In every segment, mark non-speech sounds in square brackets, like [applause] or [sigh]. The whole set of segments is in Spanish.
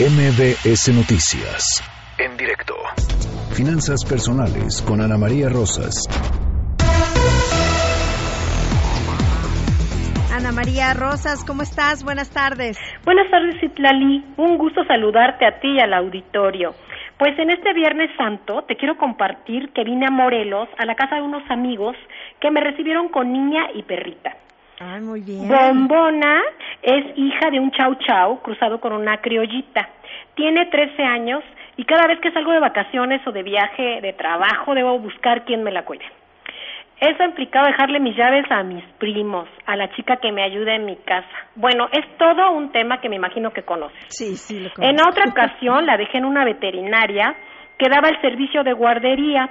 MBS Noticias. En directo. Finanzas personales con Ana María Rosas. Ana María Rosas, ¿cómo estás? Buenas tardes. Buenas tardes, Itlali. Un gusto saludarte a ti y al auditorio. Pues en este Viernes Santo te quiero compartir que vine a Morelos, a la casa de unos amigos que me recibieron con niña y perrita. Muy bien. Bombona es hija de un chau chau cruzado con una criollita. Tiene 13 años y cada vez que salgo de vacaciones o de viaje de trabajo debo buscar quien me la cuide. Eso ha implicado dejarle mis llaves a mis primos, a la chica que me ayuda en mi casa. Bueno, es todo un tema que me imagino que conoces. Sí, sí, lo conozco. En otra ocasión la dejé en una veterinaria que daba el servicio de guardería,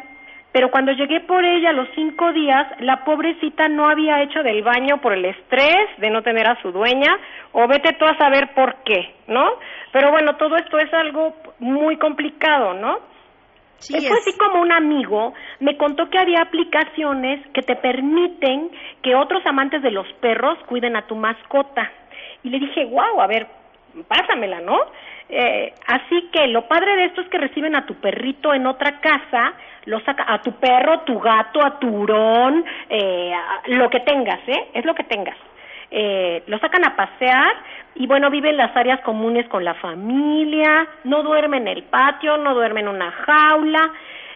pero cuando llegué por ella a los cinco días, la pobrecita no había hecho del baño por el estrés de no tener a su dueña, o vete tú a saber por qué, ¿no? Pero bueno, todo esto es algo muy complicado, ¿no? Sí, Fue así como un amigo me contó que había aplicaciones que te permiten que otros amantes de los perros cuiden a tu mascota. Y le dije, wow, a ver, pásamela, ¿no? Eh, así que lo padre de esto es que reciben a tu perrito en otra casa, lo saca a tu perro, tu gato, a tu hurón, eh, a- lo que tengas, ¿eh? Es lo que tengas. Eh, lo sacan a pasear y bueno, vive en las áreas comunes con la familia, no duerme en el patio, no duerme en una jaula.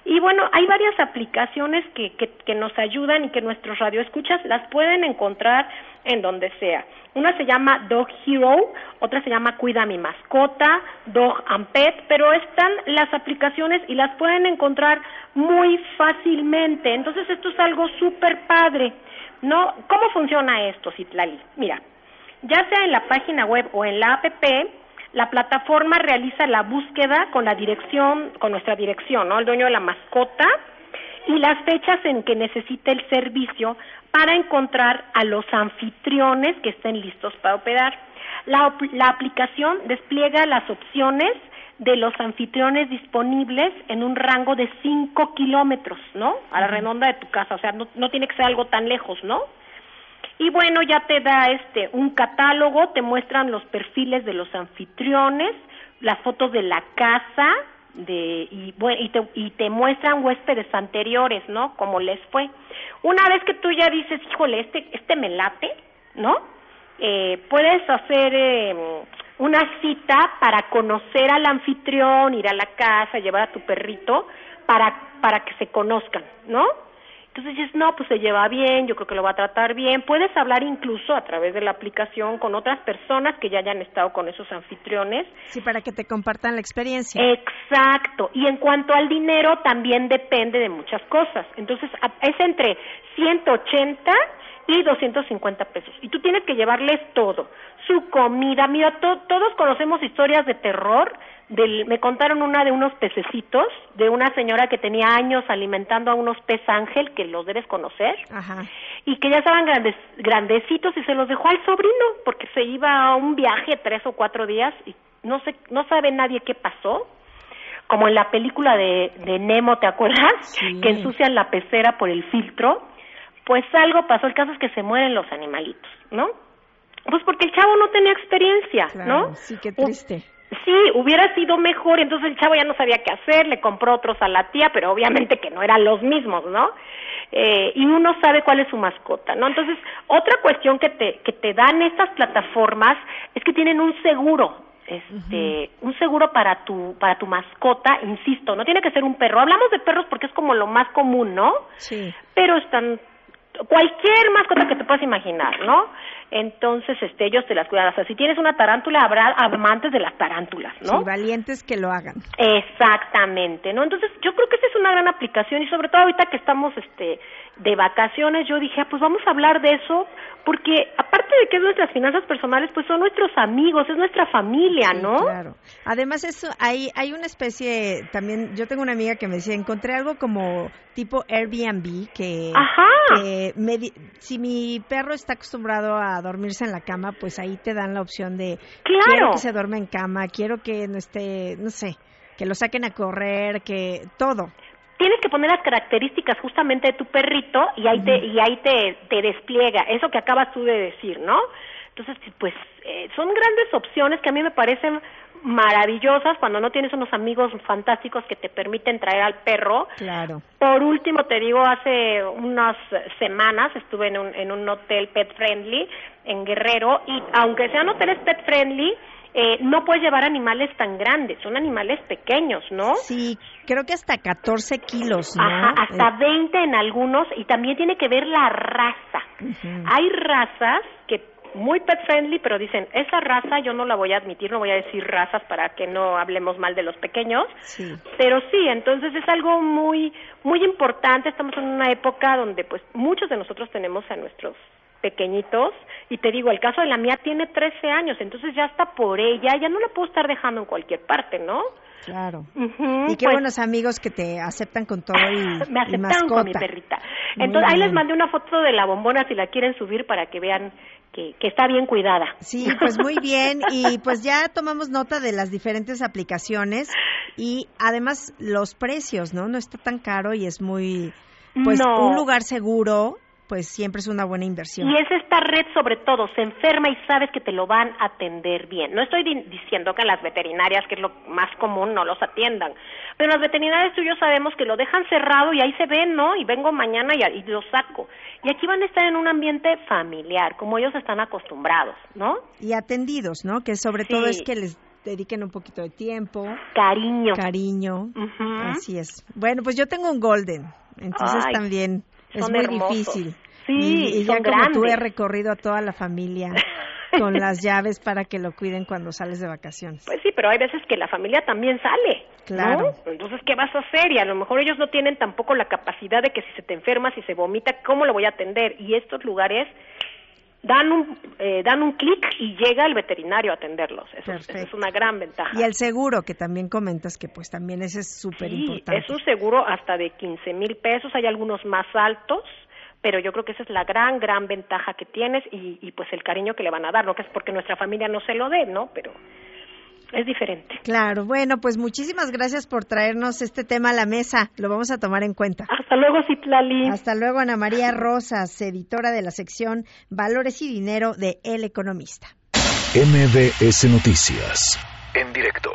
Y bueno, hay varias aplicaciones que, que, que nos ayudan y que nuestros radioescuchas las pueden encontrar en donde sea. Una se llama Dog Hero, otra se llama Cuida mi mascota, Dog and Pet, pero están las aplicaciones y las pueden encontrar muy fácilmente. Entonces esto es algo súper padre. ¿No? ¿Cómo funciona esto, Citlali? Mira, ya sea en la página web o en la app, la plataforma realiza la búsqueda con la dirección, con nuestra dirección, ¿no? El dueño de la mascota y las fechas en que necesite el servicio para encontrar a los anfitriones que estén listos para operar. La, op- la aplicación despliega las opciones de los anfitriones disponibles en un rango de 5 kilómetros, ¿no? A la redonda de tu casa, o sea, no, no tiene que ser algo tan lejos, ¿no? Y bueno, ya te da este un catálogo, te muestran los perfiles de los anfitriones, las fotos de la casa, de y, bue- y, te, y te muestran huéspedes anteriores, ¿no? Cómo les fue. Una vez que tú ya dices, híjole, este este me late, ¿no? Eh, puedes hacer eh, una cita para conocer al anfitrión, ir a la casa, llevar a tu perrito para para que se conozcan, ¿no? Entonces dices, no, pues se lleva bien, yo creo que lo va a tratar bien. Puedes hablar incluso a través de la aplicación con otras personas que ya hayan estado con esos anfitriones. Sí, para que te compartan la experiencia. Exacto. Y en cuanto al dinero, también depende de muchas cosas. Entonces, es entre 180 y 250 pesos. Y tú tienes que llevarles todo. Su comida. Mira, to- todos conocemos historias de terror. Del, me contaron una de unos pececitos, de una señora que tenía años alimentando a unos pez ángel, que los debes conocer Ajá. y que ya estaban grandes, grandecitos y se los dejó al sobrino porque se iba a un viaje tres o cuatro días y no sé, no sabe nadie qué pasó. Como en la película de, de Nemo, ¿te acuerdas? Sí. Que ensucian la pecera por el filtro. Pues algo pasó, el caso es que se mueren los animalitos, ¿no? Pues porque el chavo no tenía experiencia, Claro, ¿no? sí, qué triste. Sí, hubiera sido mejor, entonces el chavo ya no sabía qué hacer, le compró otros a la tía, pero obviamente que no eran los mismos, ¿no? Eh, y uno sabe cuál es su mascota, ¿no? Entonces, otra cuestión que te, que te dan estas plataformas es que tienen un seguro, este, un seguro para tu, para tu mascota, insisto, no tiene que ser un perro. Hablamos de perros porque es como lo más común, ¿no? Sí. pero están cualquier mascota que te puedas imaginar, ¿no? Entonces, este, ellos te las cuidan. O sea, si tienes una tarántula, habrá amantes de las tarántulas, ¿no? Sí, valientes que lo hagan. Exactamente, ¿no? Entonces, yo creo que esta es una gran aplicación y sobre todo ahorita que estamos este de vacaciones, yo dije, ah, pues vamos a hablar de eso porque aparte de que es nuestras finanzas personales, pues son nuestros amigos, es nuestra familia, Sí, ¿no? Claro. Además, eso, hay, hay una especie, también, yo tengo una amiga que me decía, encontré algo como tipo Airbnb, que, Ajá. que me si mi perro está acostumbrado a dormirse en la cama, pues ahí te dan la opción de, quiero Claro. que se duerma en cama, quiero que no esté, no sé, que lo saquen a correr, que todo. tienes que poner las características justamente de tu perrito y ahí te y ahí te, te despliega eso que acabas tú de decir, ¿no? Entonces, pues eh, son grandes opciones que a mí me parecen maravillosas cuando no tienes unos amigos fantásticos que te permiten traer al perro. Claro. Por último, te digo, hace unas semanas estuve en un, en un hotel pet friendly en Guerrero y aunque sean hoteles pet friendly, eh, no puedes llevar animales tan grandes, son animales pequeños, ¿no? Sí, creo que hasta 14 kilos, ¿no? Ajá, hasta 20 eh. en algunos y también tiene que ver la raza. Hay razas que muy pet friendly, pero dicen, esa raza yo no la voy a admitir, no voy a decir razas para que no hablemos mal de los pequeños, sí. pero sí, entonces es algo muy muy importante, estamos en una época donde pues muchos de nosotros tenemos a nuestros pequeñitos y te digo, el caso de la mía tiene 13 años, entonces ya está por ella, ya no la puedo estar dejando en cualquier parte, ¿no? Claro. Y qué pues, buenos amigos que te aceptan con todo y, [laughs] me y aceptaron mascota. con mi perrita. Entonces ahí les mandé una foto de la bombona si la quieren subir para que vean que, que está bien cuidada. Sí, pues muy bien. Y pues ya tomamos nota de las diferentes aplicaciones y además los precios, ¿no? No está tan caro y es muy, pues No. un lugar seguro, pues siempre es una buena inversión. Y es esta red sobre todo, se enferma y sabes que te lo van a atender bien. No estoy di- diciendo que las veterinarias, que es lo más común, no los atiendan. Pero las veterinarias yo sabemos que lo dejan cerrado y ahí se ven, ¿no? Y vengo mañana y, y lo saco. Y aquí van a estar en un ambiente familiar, como ellos están acostumbrados, ¿no? Y atendidos, ¿no? Que sobre todo es que les dediquen un poquito de tiempo, Cariño. cariño. Así es. Bueno, pues yo tengo un golden, entonces Ay, también es son muy hermosos. difícil. Sí, y, y ya son como tú he recorrido a toda la familia con [laughs] las llaves para que lo cuiden cuando sales de vacaciones. Pues sí, pero hay veces que la familia también sale. ¿no? Claro. Entonces, ¿qué vas a hacer? Y a lo mejor ellos no tienen tampoco la capacidad de que si se te enferma, si se vomita, ¿cómo lo voy a atender? Y estos lugares dan un, eh, dan un clic y llega el veterinario a atenderlos. Eso, es- eso es una gran ventaja. Y el seguro, que también comentas que pues también ese es súper Sí, importante. es un seguro hasta de 15 mil pesos, hay algunos más altos, pero yo creo que esa es la gran, gran ventaja que tienes y, y pues el cariño que le van a dar, no que es porque nuestra familia no se lo dé, ¿no? Pero es diferente. Claro, bueno, pues muchísimas gracias por traernos este tema a la mesa. Lo vamos a tomar en cuenta. Hasta luego, Citlali. Hasta luego, Ana María Rosas, editora de la sección Valores y Dinero de El Economista. MBS Noticias. En directo.